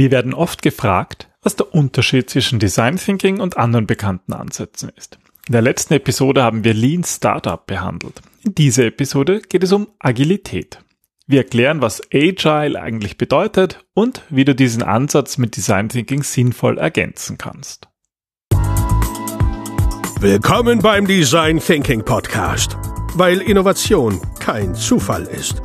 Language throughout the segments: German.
Wir werden oft gefragt, was der Unterschied zwischen Design Thinking und anderen bekannten Ansätzen ist. In der letzten Episode haben wir Lean Startup behandelt. In dieser Episode geht es um Agilität. Wir erklären, was Agile eigentlich bedeutet und wie du diesen Ansatz mit Design Thinking sinnvoll ergänzen kannst. Willkommen beim Design Thinking Podcast, weil Innovation kein Zufall ist.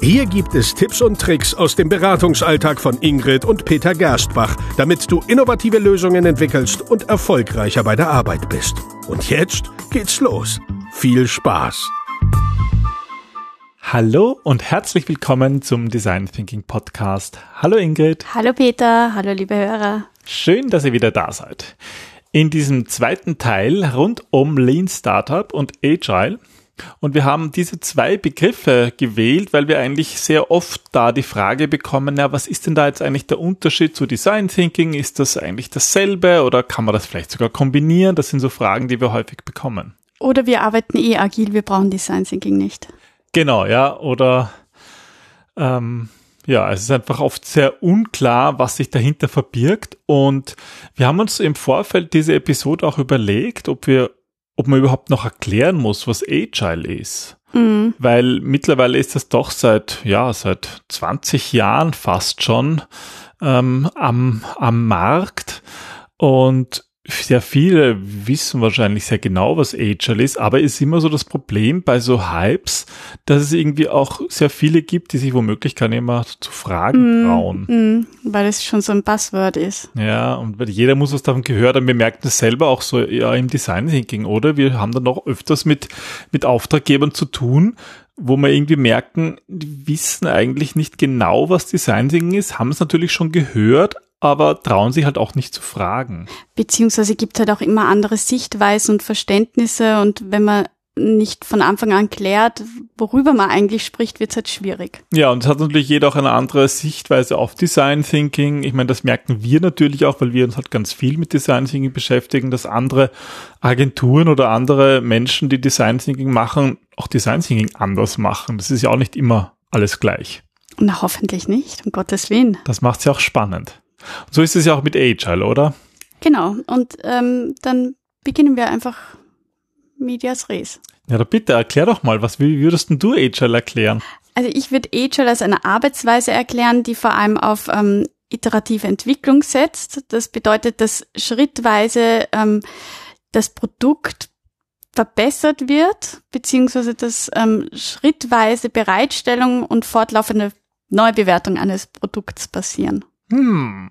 Hier gibt es Tipps und Tricks aus dem Beratungsalltag von Ingrid und Peter Gerstbach, damit du innovative Lösungen entwickelst und erfolgreicher bei der Arbeit bist. Und jetzt geht's los. Viel Spaß! Hallo und herzlich willkommen zum Design Thinking Podcast. Hallo Ingrid. Hallo Peter, hallo liebe Hörer. Schön, dass ihr wieder da seid. In diesem zweiten Teil rund um Lean Startup und Agile und wir haben diese zwei Begriffe gewählt, weil wir eigentlich sehr oft da die Frage bekommen, ja, was ist denn da jetzt eigentlich der Unterschied zu Design Thinking? Ist das eigentlich dasselbe oder kann man das vielleicht sogar kombinieren? Das sind so Fragen, die wir häufig bekommen. Oder wir arbeiten eh agil, wir brauchen Design Thinking nicht. Genau, ja, oder ähm, ja, es ist einfach oft sehr unklar, was sich dahinter verbirgt. Und wir haben uns im Vorfeld diese Episode auch überlegt, ob wir ob man überhaupt noch erklären muss, was Agile ist. Mhm. Weil mittlerweile ist das doch seit, ja, seit 20 Jahren fast schon ähm, am, am Markt. Und sehr viele wissen wahrscheinlich sehr genau, was Agile ist, aber es ist immer so das Problem bei so Hypes, dass es irgendwie auch sehr viele gibt, die sich womöglich gar nicht mehr zu fragen mm, trauen. Mm, weil es schon so ein Buzzword ist. Ja, und weil jeder muss was davon gehört und wir merken das selber auch so ja, im Design Thinking, oder? Wir haben dann auch öfters mit, mit Auftraggebern zu tun, wo wir irgendwie merken, die wissen eigentlich nicht genau, was Design Thinking ist, haben es natürlich schon gehört, aber trauen sich halt auch nicht zu fragen. Beziehungsweise gibt halt auch immer andere Sichtweisen und Verständnisse und wenn man nicht von Anfang an klärt, worüber man eigentlich spricht, wird es halt schwierig. Ja, und es hat natürlich jeder auch eine andere Sichtweise auf Design Thinking. Ich meine, das merken wir natürlich auch, weil wir uns halt ganz viel mit Design Thinking beschäftigen, dass andere Agenturen oder andere Menschen, die Design Thinking machen, auch Design Thinking anders machen. Das ist ja auch nicht immer alles gleich. Na, hoffentlich nicht, um Gottes Willen. Das macht es ja auch spannend. So ist es ja auch mit Agile, oder? Genau. Und ähm, dann beginnen wir einfach medias res. Ja, da bitte, erklär doch mal, was würdest du Agile erklären? Also ich würde Agile als eine Arbeitsweise erklären, die vor allem auf ähm, iterative Entwicklung setzt. Das bedeutet, dass schrittweise ähm, das Produkt verbessert wird, beziehungsweise dass ähm, schrittweise Bereitstellung und fortlaufende Neubewertung eines Produkts passieren. Hm.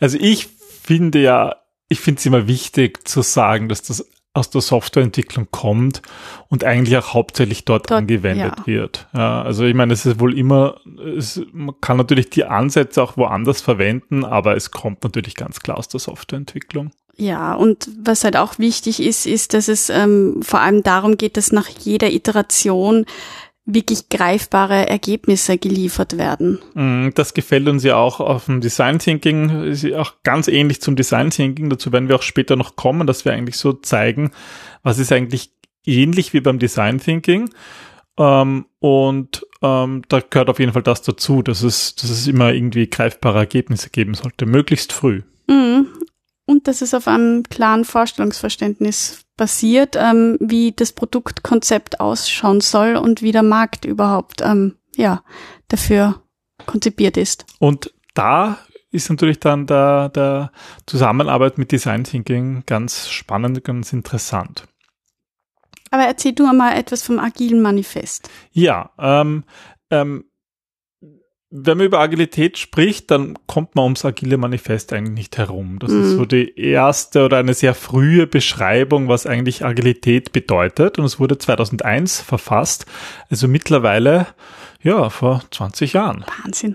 Also ich finde ja, ich finde es immer wichtig zu sagen, dass das aus der Softwareentwicklung kommt und eigentlich auch hauptsächlich dort, dort angewendet ja. wird. Ja, also ich meine, es ist wohl immer, es, man kann natürlich die Ansätze auch woanders verwenden, aber es kommt natürlich ganz klar aus der Softwareentwicklung. Ja, und was halt auch wichtig ist, ist, dass es ähm, vor allem darum geht, dass nach jeder Iteration wirklich greifbare Ergebnisse geliefert werden. Mm, das gefällt uns ja auch auf dem Design Thinking, ist ja auch ganz ähnlich zum Design Thinking. Dazu werden wir auch später noch kommen, dass wir eigentlich so zeigen, was ist eigentlich ähnlich wie beim Design Thinking. Ähm, und ähm, da gehört auf jeden Fall das dazu, dass es, dass es immer irgendwie greifbare Ergebnisse geben sollte, möglichst früh. Mhm. Und dass es auf einem klaren Vorstellungsverständnis basiert, ähm, wie das Produktkonzept ausschauen soll und wie der Markt überhaupt ähm, ja dafür konzipiert ist. Und da ist natürlich dann der, der Zusammenarbeit mit Design Thinking ganz spannend, ganz interessant. Aber erzähl du mal etwas vom agilen Manifest. Ja, ähm, ähm, wenn man über Agilität spricht, dann kommt man ums agile Manifest eigentlich nicht herum. Das mhm. ist so die erste oder eine sehr frühe Beschreibung, was eigentlich Agilität bedeutet. Und es wurde 2001 verfasst. Also mittlerweile, ja, vor 20 Jahren. Wahnsinn.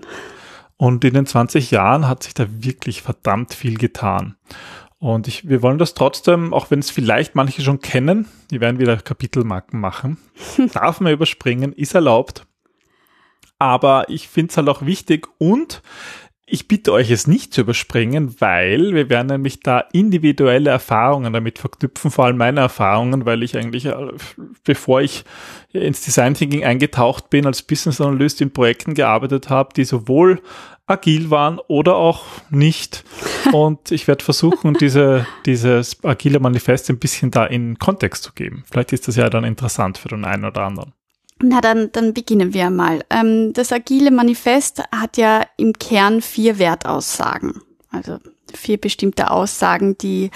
Und in den 20 Jahren hat sich da wirklich verdammt viel getan. Und ich, wir wollen das trotzdem, auch wenn es vielleicht manche schon kennen, die werden wieder Kapitelmarken machen, darf man überspringen, ist erlaubt aber ich finde es halt auch wichtig und ich bitte euch es nicht zu überspringen, weil wir werden nämlich da individuelle Erfahrungen damit verknüpfen, vor allem meine Erfahrungen, weil ich eigentlich, äh, bevor ich ins Design Thinking eingetaucht bin, als Business Analyst in Projekten gearbeitet habe, die sowohl agil waren oder auch nicht. Und ich werde versuchen, diese, dieses agile Manifest ein bisschen da in Kontext zu geben. Vielleicht ist das ja dann interessant für den einen oder anderen. Na, dann, dann beginnen wir mal. Ähm, das Agile Manifest hat ja im Kern vier Wertaussagen. Also vier bestimmte Aussagen, die,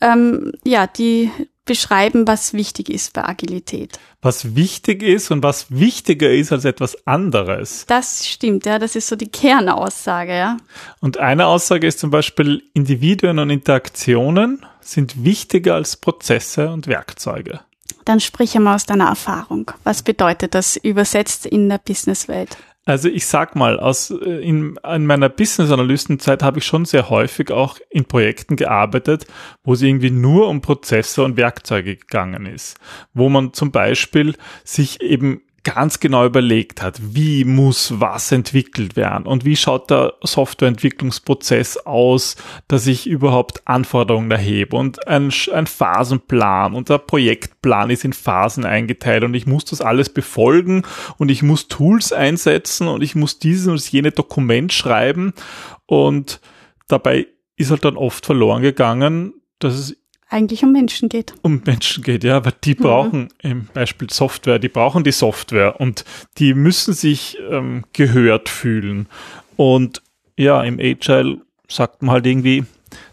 ähm, ja, die beschreiben, was wichtig ist bei Agilität. Was wichtig ist und was wichtiger ist als etwas anderes. Das stimmt, ja. Das ist so die Kernaussage, ja. Und eine Aussage ist zum Beispiel, Individuen und Interaktionen sind wichtiger als Prozesse und Werkzeuge. Dann sprich einmal aus deiner Erfahrung. Was bedeutet das übersetzt in der Businesswelt? Also ich sag mal, aus, äh, in, in meiner Business-Analystenzeit habe ich schon sehr häufig auch in Projekten gearbeitet, wo es irgendwie nur um Prozesse und Werkzeuge gegangen ist. Wo man zum Beispiel sich eben ganz genau überlegt hat, wie muss was entwickelt werden und wie schaut der Softwareentwicklungsprozess aus, dass ich überhaupt Anforderungen erhebe und ein, ein Phasenplan und der Projektplan ist in Phasen eingeteilt und ich muss das alles befolgen und ich muss Tools einsetzen und ich muss dieses und jene Dokument schreiben und dabei ist halt dann oft verloren gegangen, dass es eigentlich um Menschen geht. Um Menschen geht, ja, weil die mhm. brauchen im Beispiel Software, die brauchen die Software und die müssen sich ähm, gehört fühlen. Und ja, im Agile sagt man halt irgendwie,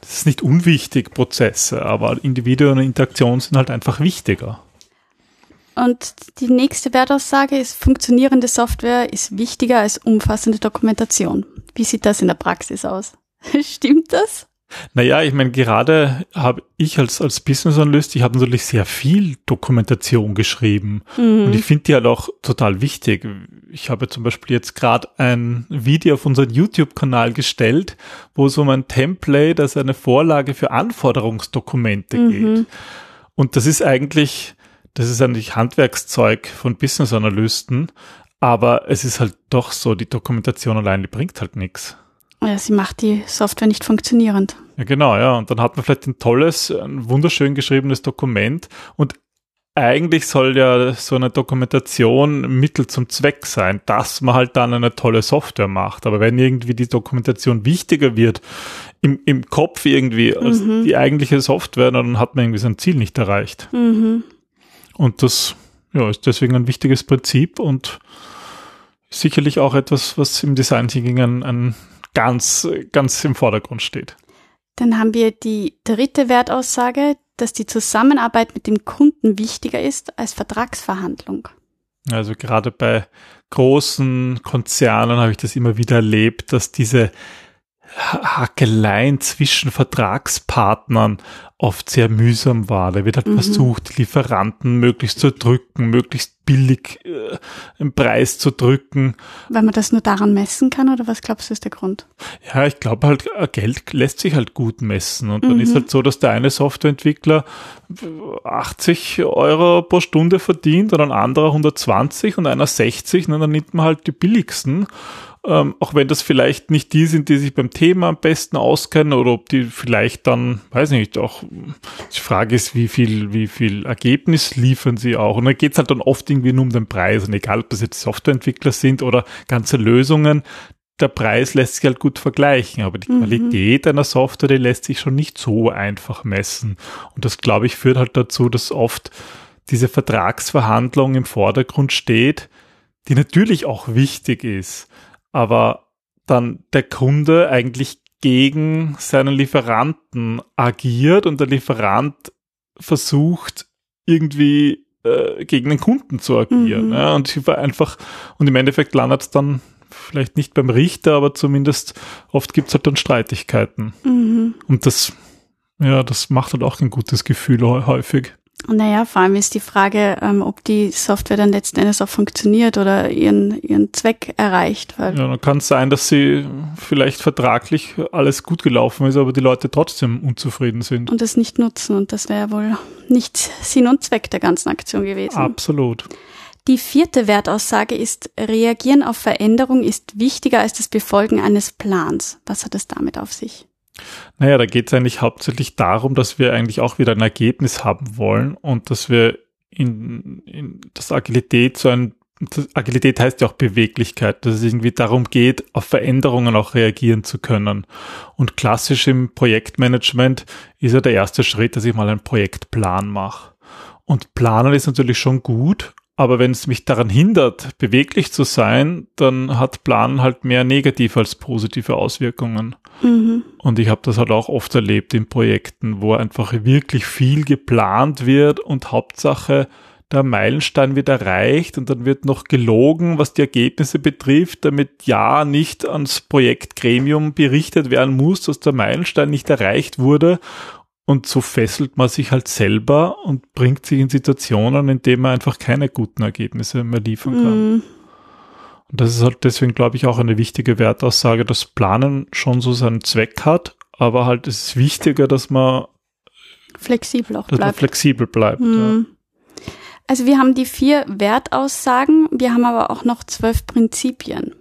das ist nicht unwichtig, Prozesse, aber Individuen und Interaktion sind halt einfach wichtiger. Und die nächste Wertaussage ist, funktionierende Software ist wichtiger als umfassende Dokumentation. Wie sieht das in der Praxis aus? Stimmt das? Naja, ich meine, gerade habe ich als, als Business Analyst, ich habe natürlich sehr viel Dokumentation geschrieben mhm. und ich finde die halt auch total wichtig. Ich habe zum Beispiel jetzt gerade ein Video auf unseren YouTube-Kanal gestellt, wo es um ein Template, also eine Vorlage für Anforderungsdokumente mhm. geht. Und das ist eigentlich, das ist eigentlich Handwerkszeug von Business Analysten, aber es ist halt doch so, die Dokumentation allein, die bringt halt nichts. Ja, sie macht die Software nicht funktionierend. Ja, genau, ja. Und dann hat man vielleicht ein tolles, ein wunderschön geschriebenes Dokument und eigentlich soll ja so eine Dokumentation Mittel zum Zweck sein, dass man halt dann eine tolle Software macht. Aber wenn irgendwie die Dokumentation wichtiger wird, im, im Kopf irgendwie als mhm. die eigentliche Software, dann hat man irgendwie sein Ziel nicht erreicht. Mhm. Und das ja, ist deswegen ein wichtiges Prinzip und sicherlich auch etwas, was im Design Thinking ein, ein ganz, ganz im Vordergrund steht. Dann haben wir die dritte Wertaussage, dass die Zusammenarbeit mit dem Kunden wichtiger ist als Vertragsverhandlung. Also gerade bei großen Konzernen habe ich das immer wieder erlebt, dass diese Hackeleien zwischen Vertragspartnern oft sehr mühsam war. Da wird halt mhm. versucht, Lieferanten möglichst zu drücken, möglichst billig äh, im Preis zu drücken. Weil man das nur daran messen kann oder was glaubst du ist der Grund? Ja, ich glaube halt, äh, Geld lässt sich halt gut messen. Und mhm. dann ist halt so, dass der eine Softwareentwickler 80 Euro pro Stunde verdient und ein anderer 120 und einer 60, und dann nimmt man halt die billigsten ähm, auch wenn das vielleicht nicht die sind, die sich beim Thema am besten auskennen oder ob die vielleicht dann, weiß nicht, auch die Frage ist, wie viel, wie viel Ergebnis liefern sie auch. Und dann geht es halt dann oft irgendwie nur um den Preis. Und egal, ob das jetzt Softwareentwickler sind oder ganze Lösungen, der Preis lässt sich halt gut vergleichen, aber die mhm. Qualität einer Software, die lässt sich schon nicht so einfach messen. Und das, glaube ich, führt halt dazu, dass oft diese Vertragsverhandlung im Vordergrund steht, die natürlich auch wichtig ist aber dann der Kunde eigentlich gegen seinen Lieferanten agiert und der Lieferant versucht irgendwie äh, gegen den Kunden zu agieren. Mhm. Ja, und sie war einfach, und im Endeffekt landet es dann vielleicht nicht beim Richter, aber zumindest oft gibt es halt dann Streitigkeiten. Mhm. Und das, ja, das macht halt auch ein gutes Gefühl häufig. Naja, vor allem ist die Frage, ähm, ob die Software dann letzten Endes auch funktioniert oder ihren, ihren Zweck erreicht. Weil ja, dann kann es sein, dass sie vielleicht vertraglich alles gut gelaufen ist, aber die Leute trotzdem unzufrieden sind. Und es nicht nutzen. Und das wäre wohl nicht Sinn und Zweck der ganzen Aktion gewesen. Absolut. Die vierte Wertaussage ist, reagieren auf Veränderung ist wichtiger als das Befolgen eines Plans. Was hat es damit auf sich? Naja, da geht es eigentlich hauptsächlich darum, dass wir eigentlich auch wieder ein Ergebnis haben wollen und dass wir in, in das Agilität so ein Agilität heißt ja auch Beweglichkeit, dass es irgendwie darum geht, auf Veränderungen auch reagieren zu können. Und klassisch im Projektmanagement ist ja der erste Schritt, dass ich mal einen Projektplan mache. Und planen ist natürlich schon gut, aber wenn es mich daran hindert, beweglich zu sein, dann hat Planen halt mehr negative als positive Auswirkungen. Mhm. Und ich habe das halt auch oft erlebt in Projekten, wo einfach wirklich viel geplant wird und Hauptsache der Meilenstein wird erreicht und dann wird noch gelogen, was die Ergebnisse betrifft, damit ja nicht ans Projektgremium berichtet werden muss, dass der Meilenstein nicht erreicht wurde. Und so fesselt man sich halt selber und bringt sich in Situationen, in denen man einfach keine guten Ergebnisse mehr liefern kann. Mm. Und das ist halt deswegen, glaube ich, auch eine wichtige Wertaussage, dass Planen schon so seinen Zweck hat, aber halt es ist wichtiger, dass man flexibel auch dass bleibt. Man flexibel bleibt. Mm. Ja. Also wir haben die vier Wertaussagen, wir haben aber auch noch zwölf Prinzipien.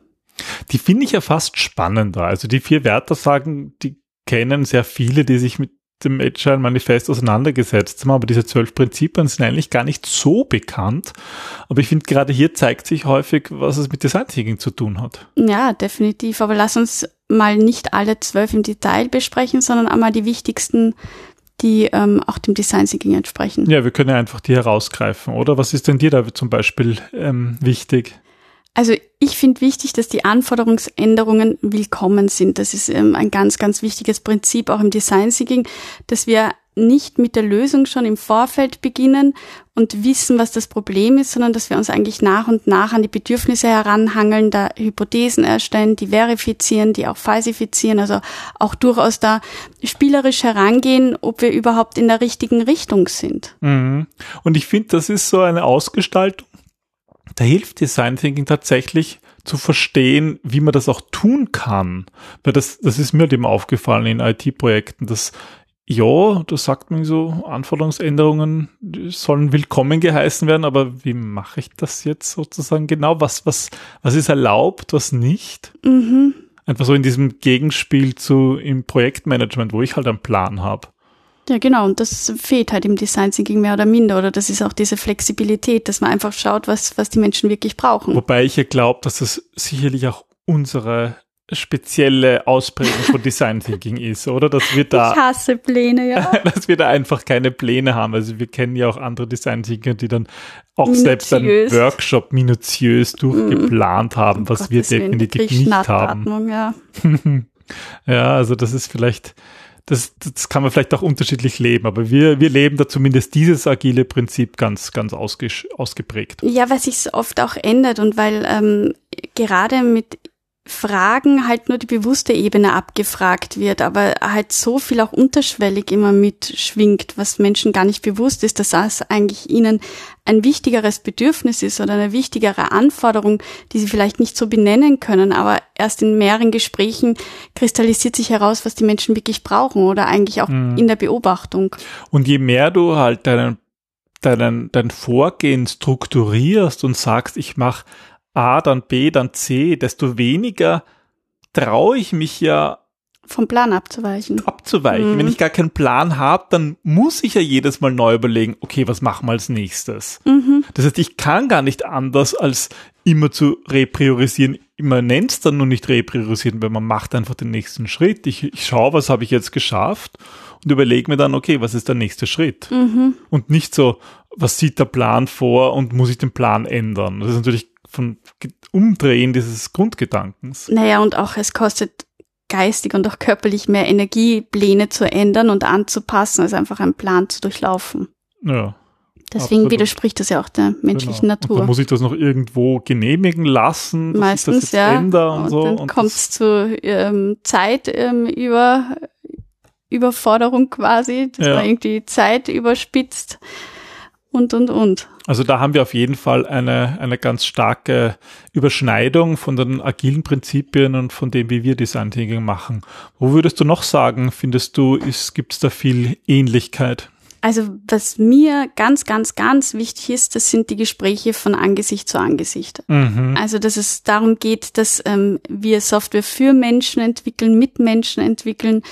Die finde ich ja fast spannender. Also die vier Wertaussagen, die kennen sehr viele, die sich mit dem Agile Manifest auseinandergesetzt haben, aber diese zwölf Prinzipien sind eigentlich gar nicht so bekannt. Aber ich finde, gerade hier zeigt sich häufig, was es mit Design Thinking zu tun hat. Ja, definitiv. Aber lass uns mal nicht alle zwölf im Detail besprechen, sondern einmal die wichtigsten die ähm, auch dem Design Thinking entsprechen. Ja, wir können ja einfach die herausgreifen, oder? Was ist denn dir da zum Beispiel ähm, wichtig? Also ich finde wichtig, dass die Anforderungsänderungen willkommen sind. Das ist ähm, ein ganz, ganz wichtiges Prinzip auch im Design Thinking, dass wir nicht mit der Lösung schon im Vorfeld beginnen und wissen, was das Problem ist, sondern dass wir uns eigentlich nach und nach an die Bedürfnisse heranhangeln, da Hypothesen erstellen, die verifizieren, die auch falsifizieren, also auch durchaus da spielerisch herangehen, ob wir überhaupt in der richtigen Richtung sind. Mhm. Und ich finde, das ist so eine Ausgestaltung, da hilft Design Thinking tatsächlich, zu verstehen, wie man das auch tun kann. Weil das, das ist mir dem aufgefallen in IT-Projekten, dass ja, da sagt man so, Anforderungsänderungen sollen willkommen geheißen werden, aber wie mache ich das jetzt sozusagen genau? Was, was, was ist erlaubt, was nicht? Mhm. Einfach so in diesem Gegenspiel zu im Projektmanagement, wo ich halt einen Plan habe. Ja, genau. Und das fehlt halt im Design Thinking mehr oder minder. Oder das ist auch diese Flexibilität, dass man einfach schaut, was, was die Menschen wirklich brauchen. Wobei ich ja glaube, dass das sicherlich auch unsere spezielle Ausprägung von Design Thinking ist, oder? Dass wir da. Ich hasse Pläne, ja. dass wir da einfach keine Pläne haben. Also wir kennen ja auch andere Design Thinker, die dann auch minutiös. selbst einen Workshop minutiös durchgeplant mm. haben, was oh wir definitiv nicht haben. Ja. ja, also das ist vielleicht, das, das kann man vielleicht auch unterschiedlich leben, aber wir, wir leben da zumindest dieses agile Prinzip ganz, ganz ausge, ausgeprägt. Ja, weil sich oft auch ändert und weil ähm, gerade mit Fragen halt nur die bewusste Ebene abgefragt wird, aber halt so viel auch unterschwellig immer mitschwingt, was Menschen gar nicht bewusst ist, dass das eigentlich ihnen ein wichtigeres Bedürfnis ist oder eine wichtigere Anforderung, die sie vielleicht nicht so benennen können, aber erst in mehreren Gesprächen kristallisiert sich heraus, was die Menschen wirklich brauchen oder eigentlich auch mhm. in der Beobachtung. Und je mehr du halt deinen deinen, dein Vorgehen strukturierst und sagst, ich mache A, dann B, dann C, desto weniger traue ich mich ja vom Plan abzuweichen. Abzuweichen. Mhm. Wenn ich gar keinen Plan habe, dann muss ich ja jedes Mal neu überlegen, okay, was machen wir als nächstes? Mhm. Das heißt, ich kann gar nicht anders, als immer zu repriorisieren. Man nennt es dann nur nicht repriorisieren, weil man macht einfach den nächsten Schritt. Ich, ich schaue, was habe ich jetzt geschafft und überlege mir dann, okay, was ist der nächste Schritt? Mhm. Und nicht so, was sieht der Plan vor und muss ich den Plan ändern? Das ist natürlich von Umdrehen dieses Grundgedankens. Naja, und auch es kostet geistig und auch körperlich mehr Energie, Pläne zu ändern und anzupassen, als einfach einen Plan zu durchlaufen. Ja. Deswegen absolut. widerspricht das ja auch der menschlichen genau. Natur. Und dann muss ich das noch irgendwo genehmigen lassen, dass Meistens, ich das ja. und, und so. Dann kommt es zu ähm, Zeit ähm, über Überforderung quasi, dass ja. man irgendwie Zeit überspitzt und, und, und. Also da haben wir auf jeden Fall eine, eine ganz starke Überschneidung von den agilen Prinzipien und von dem, wie wir Design Thinking machen. Wo würdest du noch sagen, findest du, gibt es da viel Ähnlichkeit? Also was mir ganz, ganz, ganz wichtig ist, das sind die Gespräche von Angesicht zu Angesicht. Mhm. Also dass es darum geht, dass ähm, wir Software für Menschen entwickeln, mit Menschen entwickeln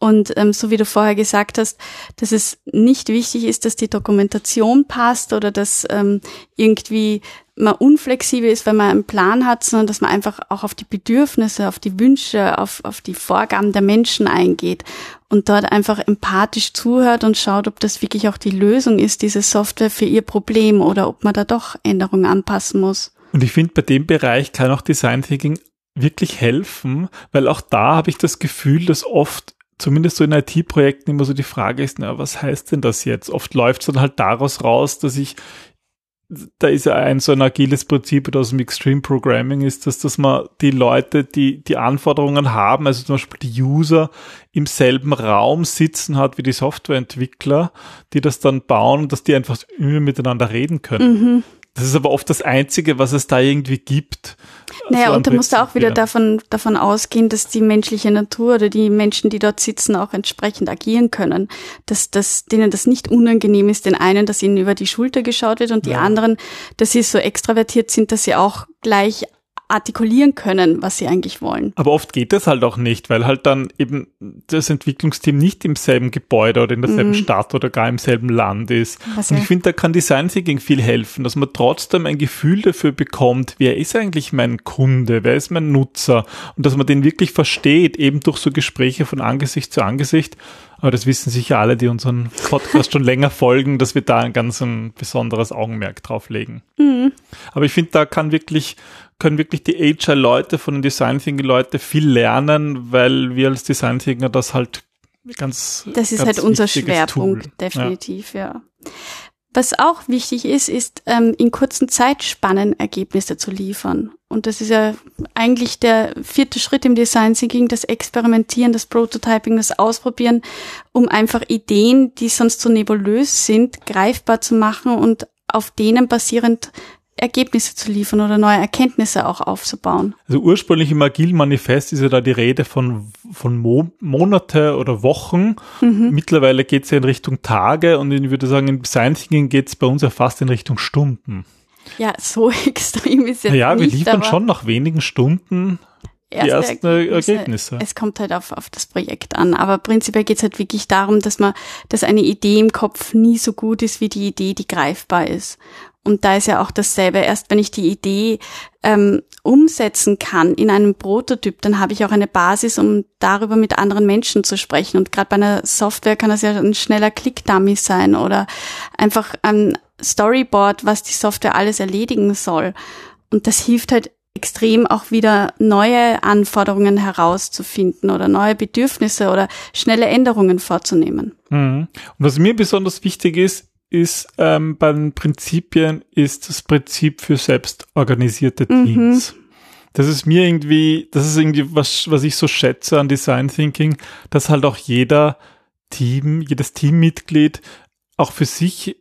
und ähm, so wie du vorher gesagt hast, dass es nicht wichtig ist, dass die Dokumentation passt oder dass ähm, irgendwie man unflexibel ist, wenn man einen Plan hat, sondern dass man einfach auch auf die Bedürfnisse, auf die Wünsche, auf, auf die Vorgaben der Menschen eingeht und dort einfach empathisch zuhört und schaut, ob das wirklich auch die Lösung ist, diese Software für ihr Problem oder ob man da doch Änderungen anpassen muss. Und ich finde, bei dem Bereich kann auch Design Thinking wirklich helfen, weil auch da habe ich das Gefühl, dass oft zumindest so in IT-Projekten immer so die Frage ist, na, was heißt denn das jetzt? Oft läuft es dann halt daraus raus, dass ich, da ist ja ein so ein agiles Prinzip aus dem Extreme Programming ist, dass, dass man die Leute, die die Anforderungen haben, also zum Beispiel die User im selben Raum sitzen hat wie die Softwareentwickler, die das dann bauen, dass die einfach miteinander reden können. Mhm. Das ist aber oft das Einzige, was es da irgendwie gibt. Naja, und da musst du auch wieder Prinzip, davon, davon ausgehen, dass die menschliche Natur oder die Menschen, die dort sitzen, auch entsprechend agieren können. Dass, dass denen das nicht unangenehm ist, den einen, dass ihnen über die Schulter geschaut wird und die Ja. anderen, dass sie so extravertiert sind, dass sie auch gleich artikulieren können, was sie eigentlich wollen. Aber oft geht das halt auch nicht, weil halt dann eben das Entwicklungsteam nicht im selben Gebäude oder in derselben Mhm. Stadt oder gar im selben Land ist. Was Und ja- ich finde, da kann Design Thinking viel helfen, dass man trotzdem ein Gefühl dafür bekommt, wer ist eigentlich mein Kunde, wer ist mein Nutzer und dass man den wirklich versteht, eben durch so Gespräche von Angesicht zu Angesicht. Aber das wissen sicher alle, die unseren Podcast schon länger folgen, dass wir da ein ganz ein besonderes Augenmerk drauf legen. Mhm. Aber ich finde, da kann wirklich, können wirklich die HR-Leute von den Design Thinking-Leute viel lernen, weil wir als Design Thinker das halt ganz. Das ist ganz halt unser Schwerpunkt, Tool. definitiv, ja. Was auch wichtig ist, ist ähm, in kurzen Zeitspannen Ergebnisse zu liefern. Und das ist ja eigentlich der vierte Schritt im Design Thinking, das Experimentieren, das Prototyping, das Ausprobieren, um einfach Ideen, die sonst so nebulös sind, greifbar zu machen und auf denen basierend Ergebnisse zu liefern oder neue Erkenntnisse auch aufzubauen. Also ursprünglich im Agile Manifest ist ja da die Rede von, von Mo Monate oder Wochen. Mhm. Mittlerweile geht es ja in Richtung Tage und ich würde sagen, im Design Thinking geht es bei uns ja fast in Richtung Stunden. Ja, so extrem ist jetzt Ja, wir nicht, liefern aber schon nach wenigen Stunden die ersten Ergebnisse. Es kommt halt auf, auf das Projekt an. Aber prinzipiell geht es halt wirklich darum, dass man, dass eine Idee im Kopf nie so gut ist wie die Idee, die greifbar ist. Und da ist ja auch dasselbe. Erst wenn ich die Idee ähm, umsetzen kann in einem Prototyp, dann habe ich auch eine Basis, um darüber mit anderen Menschen zu sprechen. Und gerade bei einer Software kann das ja ein schneller Click-Dummy sein oder einfach ein Storyboard, was die Software alles erledigen soll. Und das hilft halt extrem auch wieder neue Anforderungen herauszufinden oder neue Bedürfnisse oder schnelle Änderungen vorzunehmen. Mhm. Und was mir besonders wichtig ist, ist ähm, bei den Prinzipien ist das Prinzip für selbstorganisierte Mhm. Teams. Das ist mir irgendwie, das ist irgendwie was, was ich so schätze an Design Thinking, dass halt auch jeder Team, jedes Teammitglied auch für sich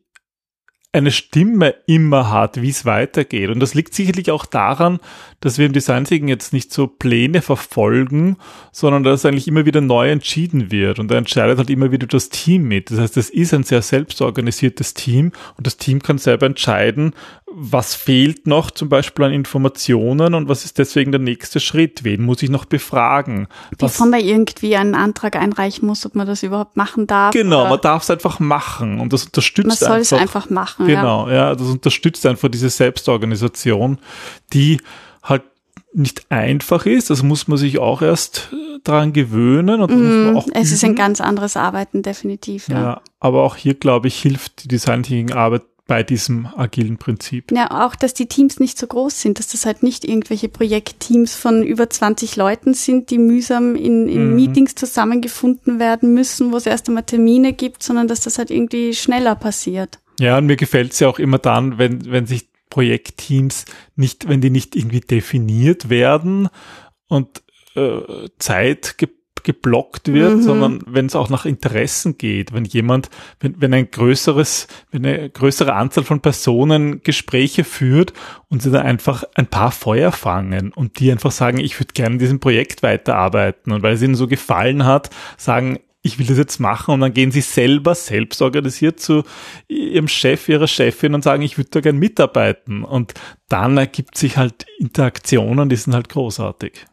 eine Stimme immer hat, wie es weitergeht. Und das liegt sicherlich auch daran, dass wir im Design Thinking jetzt nicht so Pläne verfolgen, sondern dass eigentlich immer wieder neu entschieden wird. Und da entscheidet halt immer wieder das Team mit. Das heißt, es ist ein sehr selbstorganisiertes Team und das Team kann selber entscheiden, was fehlt noch zum Beispiel an Informationen und was ist deswegen der nächste Schritt? Wen muss ich noch befragen? Bevor man irgendwie einen Antrag einreichen muss, ob man das überhaupt machen darf. genau, man darf es einfach machen und das unterstützt man soll es einfach einfach machen. Ja. Genau, ja. das unterstützt einfach diese Selbstorganisation, die halt nicht einfach ist. Das muss man sich auch erst äh, dran gewöhnen und das muss man auch es ist ein üben. ganz anderes Arbeiten, definitiv. Ja. ja. Aber auch hier, glaube ich, hilft die Design Thinking Arbeit bei diesem agilen Prinzip. Ja, auch, dass die Teams nicht so groß sind, dass das halt nicht irgendwelche Projektteams von über 20 Leuten sind, die mühsam in, in Mhm. Meetings zusammengefunden werden müssen, wo es erst einmal Termine gibt, sondern dass das halt irgendwie schneller passiert. Ja, und mir gefällt es ja auch immer dann, wenn, wenn sich Projektteams nicht, wenn die nicht irgendwie definiert werden und äh, Zeit ge geblockt wird, Mhm. sondern wenn es auch nach Interessen geht, wenn jemand, wenn, wenn ein größeres, wenn eine größere Anzahl von Personen Gespräche führt und sie dann einfach ein paar Feuer fangen und die einfach sagen, ich würde gerne in diesem Projekt weiterarbeiten und weil es ihnen so gefallen hat, sagen, ich will das jetzt machen und dann gehen sie selber selbst organisiert zu ihrem Chef, ihrer Chefin und sagen, ich würde da gern mitarbeiten. Und dann ergibt sich halt Interaktionen, die sind halt großartig.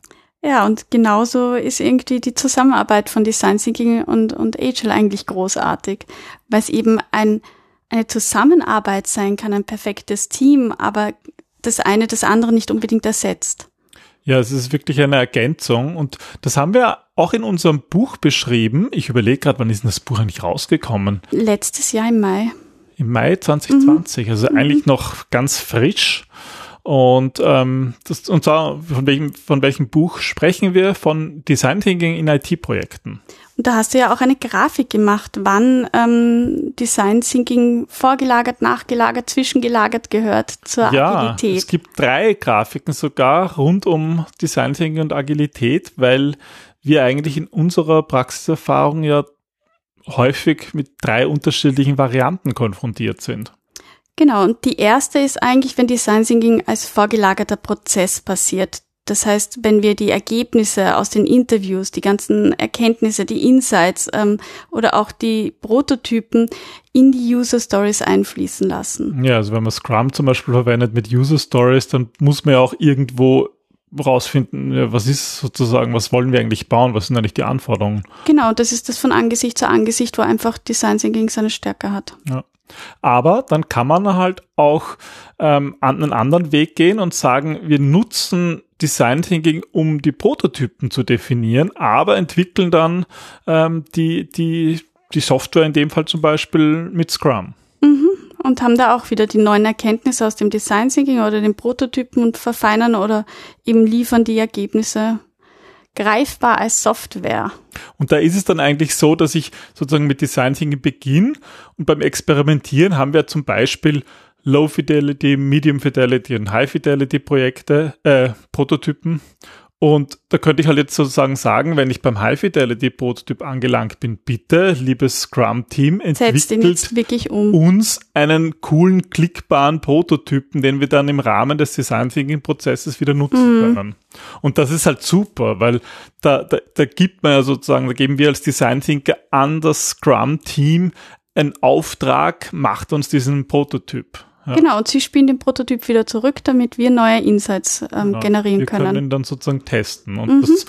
Ja, und genauso ist irgendwie die Zusammenarbeit von Design Thinking und, und Agile eigentlich großartig, weil es eben ein, eine Zusammenarbeit sein kann, ein perfektes Team, aber das eine das andere nicht unbedingt ersetzt. Ja, es ist wirklich eine Ergänzung und das haben wir auch in unserem Buch beschrieben. Ich überlege gerade, wann ist denn das Buch eigentlich rausgekommen? Letztes Jahr im Mai. Im Mai 2020, mhm. also mhm. eigentlich noch ganz frisch. Und, ähm, das, und zwar von welchem, von welchem Buch sprechen wir? Von Design Thinking in IT-Projekten. Und da hast du ja auch eine Grafik gemacht, wann ähm, Design Thinking vorgelagert, nachgelagert, zwischengelagert gehört zur ja, Agilität. Es gibt drei Grafiken sogar rund um Design Thinking und Agilität, weil wir eigentlich in unserer Praxiserfahrung ja häufig mit drei unterschiedlichen Varianten konfrontiert sind. Genau, und die erste ist eigentlich, wenn Design Thinking als vorgelagerter Prozess passiert. Das heißt, wenn wir die Ergebnisse aus den Interviews, die ganzen Erkenntnisse, die Insights ähm, oder auch die Prototypen in die User Stories einfließen lassen. Ja, also wenn man Scrum zum Beispiel verwendet mit User Stories, dann muss man ja auch irgendwo rausfinden, was ist sozusagen, was wollen wir eigentlich bauen, was sind eigentlich die Anforderungen. Genau, das ist das von Angesicht zu Angesicht, wo einfach Design Thinking seine Stärke hat. Ja. Aber dann kann man halt auch ähm, einen anderen Weg gehen und sagen, wir nutzen Design Thinking, um die Prototypen zu definieren, aber entwickeln dann ähm, die, die, die Software in dem Fall zum Beispiel mit Scrum. Mhm. Und haben da auch wieder die neuen Erkenntnisse aus dem Design Thinking oder den Prototypen und verfeinern oder eben liefern die Ergebnisse greifbar als Software. Und da ist es dann eigentlich so, dass ich sozusagen mit Design Thinking beginne und beim Experimentieren haben wir zum Beispiel Low Fidelity, Medium Fidelity und High Fidelity Projekte, äh, Prototypen und da könnte ich halt jetzt sozusagen sagen, wenn ich beim High Fidelity Prototyp angelangt bin, bitte, liebes Scrum Team, entwickelt um. uns einen coolen, klickbaren Prototypen, den wir dann im Rahmen des Design Thinking Prozesses wieder nutzen mhm. können. Und das ist halt super, weil da, da, da gibt man ja sozusagen, da geben wir als Design Thinker an das Scrum Team einen Auftrag, macht uns diesen Prototyp. Ja. Genau, und sie spielen den Prototyp wieder zurück, damit wir neue Insights ähm, genau. generieren wir können. Wir können ihn dann sozusagen testen. Und mhm. das,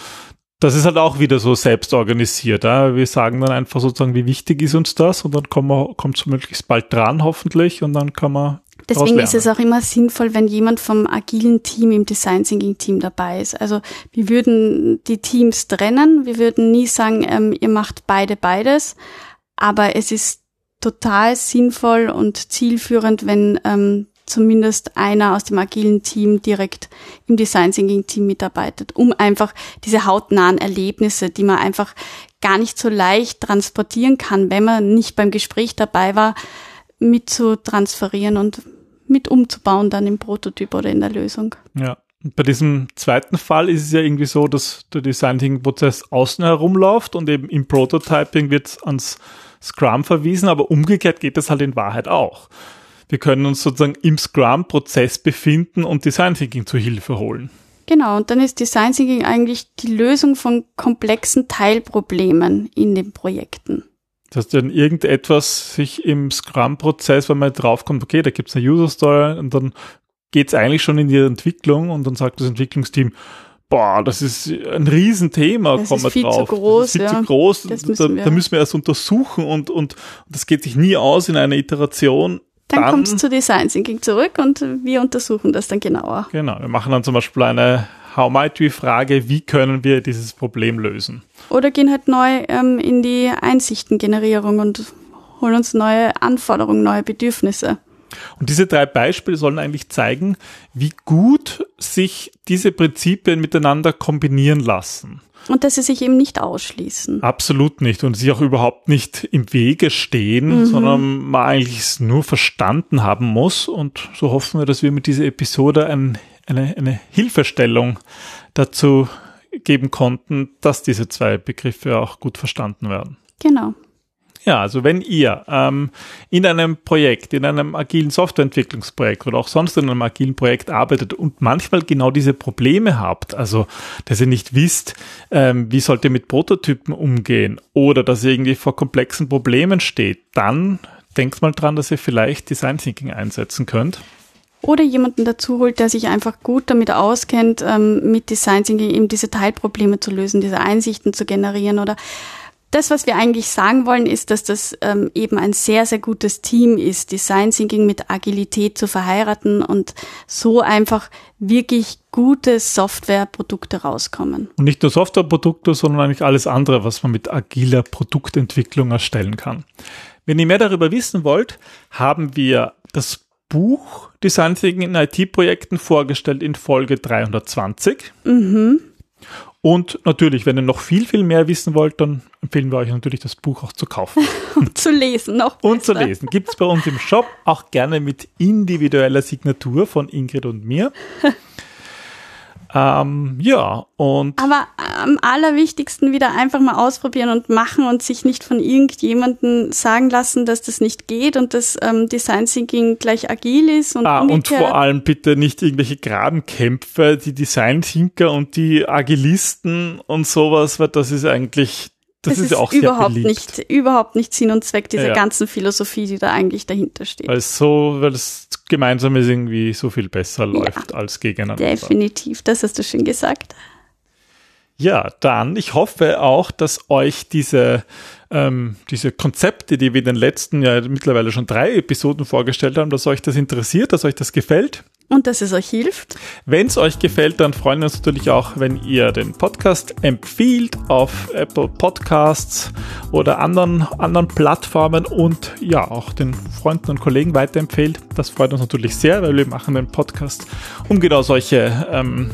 das ist halt auch wieder so selbst organisiert. Ja? Wir sagen dann einfach sozusagen, wie wichtig ist uns das und dann kommt es möglichst bald dran, hoffentlich, und dann kann man. Deswegen ist es auch immer sinnvoll, wenn jemand vom agilen Team im Design Thinking Team dabei ist. Also wir würden die Teams trennen. Wir würden nie sagen, ähm, ihr macht beide beides. Aber es ist total sinnvoll und zielführend, wenn ähm, zumindest einer aus dem agilen Team direkt im Design Thinking Team mitarbeitet, um einfach diese hautnahen Erlebnisse, die man einfach gar nicht so leicht transportieren kann, wenn man nicht beim Gespräch dabei war, mit zu transferieren und mit umzubauen dann im Prototyp oder in der Lösung. Ja. Bei diesem zweiten Fall ist es ja irgendwie so, dass der Design Thinking Prozess außen herumläuft und eben im Prototyping wird ans Scrum verwiesen, aber umgekehrt geht das halt in Wahrheit auch. Wir können uns sozusagen im Scrum-Prozess befinden und Design Thinking zur Hilfe holen. Genau, und dann ist Design Thinking eigentlich die Lösung von komplexen Teilproblemen in den Projekten. Dass dann irgendetwas sich im Scrum-Prozess, wenn man draufkommt, okay, da gibt es eine User Story und dann geht es eigentlich schon in die Entwicklung und dann sagt das Entwicklungsteam, boah, das ist ein Riesenthema, das kommen wir drauf. Zu groß, das ist viel ja. zu groß. Müssen da, da, müssen wir erst untersuchen und, und das geht sich nie aus in einer Iteration. Dann, dann kommt es zu Design Thinking zurück und wir untersuchen das dann genauer. Genau, wir machen dann zum Beispiel eine How might we Frage, wie können wir dieses Problem lösen? Oder gehen halt neu ähm, in die Einsichtengenerierung und holen uns neue Anforderungen, neue Bedürfnisse. Und diese drei Beispiele sollen eigentlich zeigen, wie gut sich diese Prinzipien miteinander kombinieren lassen. Und dass sie sich eben nicht ausschließen. Absolut nicht. Und sie auch überhaupt nicht im Wege stehen, mhm. sondern man eigentlich es nur verstanden haben muss. Und so hoffen wir, dass wir mit dieser Episode ein, eine, eine Hilfestellung dazu geben konnten, dass diese zwei Begriffe auch gut verstanden werden. Genau. Ja, also wenn ihr ähm, in einem Projekt, in einem agilen Softwareentwicklungsprojekt oder auch sonst in einem agilen Projekt arbeitet und manchmal genau diese Probleme habt, also dass ihr nicht wisst, ähm, wie sollt ihr mit Prototypen umgehen oder dass ihr irgendwie vor komplexen Problemen steht, dann denkt mal dran, dass ihr vielleicht Design Thinking einsetzen könnt. Oder jemanden dazu holt, der sich einfach gut damit auskennt, ähm, mit Design Thinking eben diese Teilprobleme zu lösen, diese Einsichten zu generieren oder das, was wir eigentlich sagen wollen, ist, dass das ähm, eben ein sehr, sehr gutes Team ist, Design Thinking mit Agilität zu verheiraten und so einfach wirklich gute Softwareprodukte rauskommen. Und nicht nur Softwareprodukte, sondern eigentlich alles andere, was man mit agiler Produktentwicklung erstellen kann. Wenn ihr mehr darüber wissen wollt, haben wir das Buch Design Thinking in IT-Projekten vorgestellt in Folge 320. Mhm. Und natürlich, wenn ihr noch viel, viel mehr wissen wollt, dann empfehlen wir euch natürlich, das Buch auch zu kaufen. Und zu lesen noch. Und zu lesen. Gibt es bei uns im Shop auch gerne mit individueller Signatur von Ingrid und mir. Ähm, ja, und. Aber am allerwichtigsten wieder einfach mal ausprobieren und machen und sich nicht von irgendjemandem sagen lassen, dass das nicht geht und dass ähm, Design Thinking gleich agil ist. Und, ah, und vor allem bitte nicht irgendwelche Grabenkämpfe, die Design Thinker und die Agilisten und sowas, weil das ist eigentlich das, ist, ist ja auch überhaupt nicht überhaupt nicht Sinn und Zweck dieser ja. ganzen Philosophie, die da eigentlich dahinter steht. Weil es so, weil es gemeinsam ist irgendwie so viel besser läuft ja, als gegeneinander. Definitiv, das hast du schön gesagt. Ja, dann, ich hoffe auch, dass euch diese, ähm, diese Konzepte, die wir in den letzten ja mittlerweile schon drei Episoden vorgestellt haben, dass euch das interessiert, dass euch das gefällt. Und dass es euch hilft. Wenn es euch gefällt, dann freuen wir uns natürlich auch, wenn ihr den Podcast empfiehlt auf Apple Podcasts oder anderen, anderen Plattformen und ja, auch den Freunden und Kollegen weiterempfehlt. Das freut uns natürlich sehr, weil wir machen den Podcast, um genau solche ähm,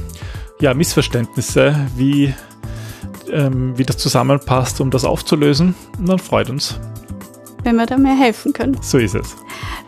ja, Missverständnisse, wie, ähm, wie das zusammenpasst, um das aufzulösen. Und dann freut uns. Wenn wir da mehr helfen können. So ist es.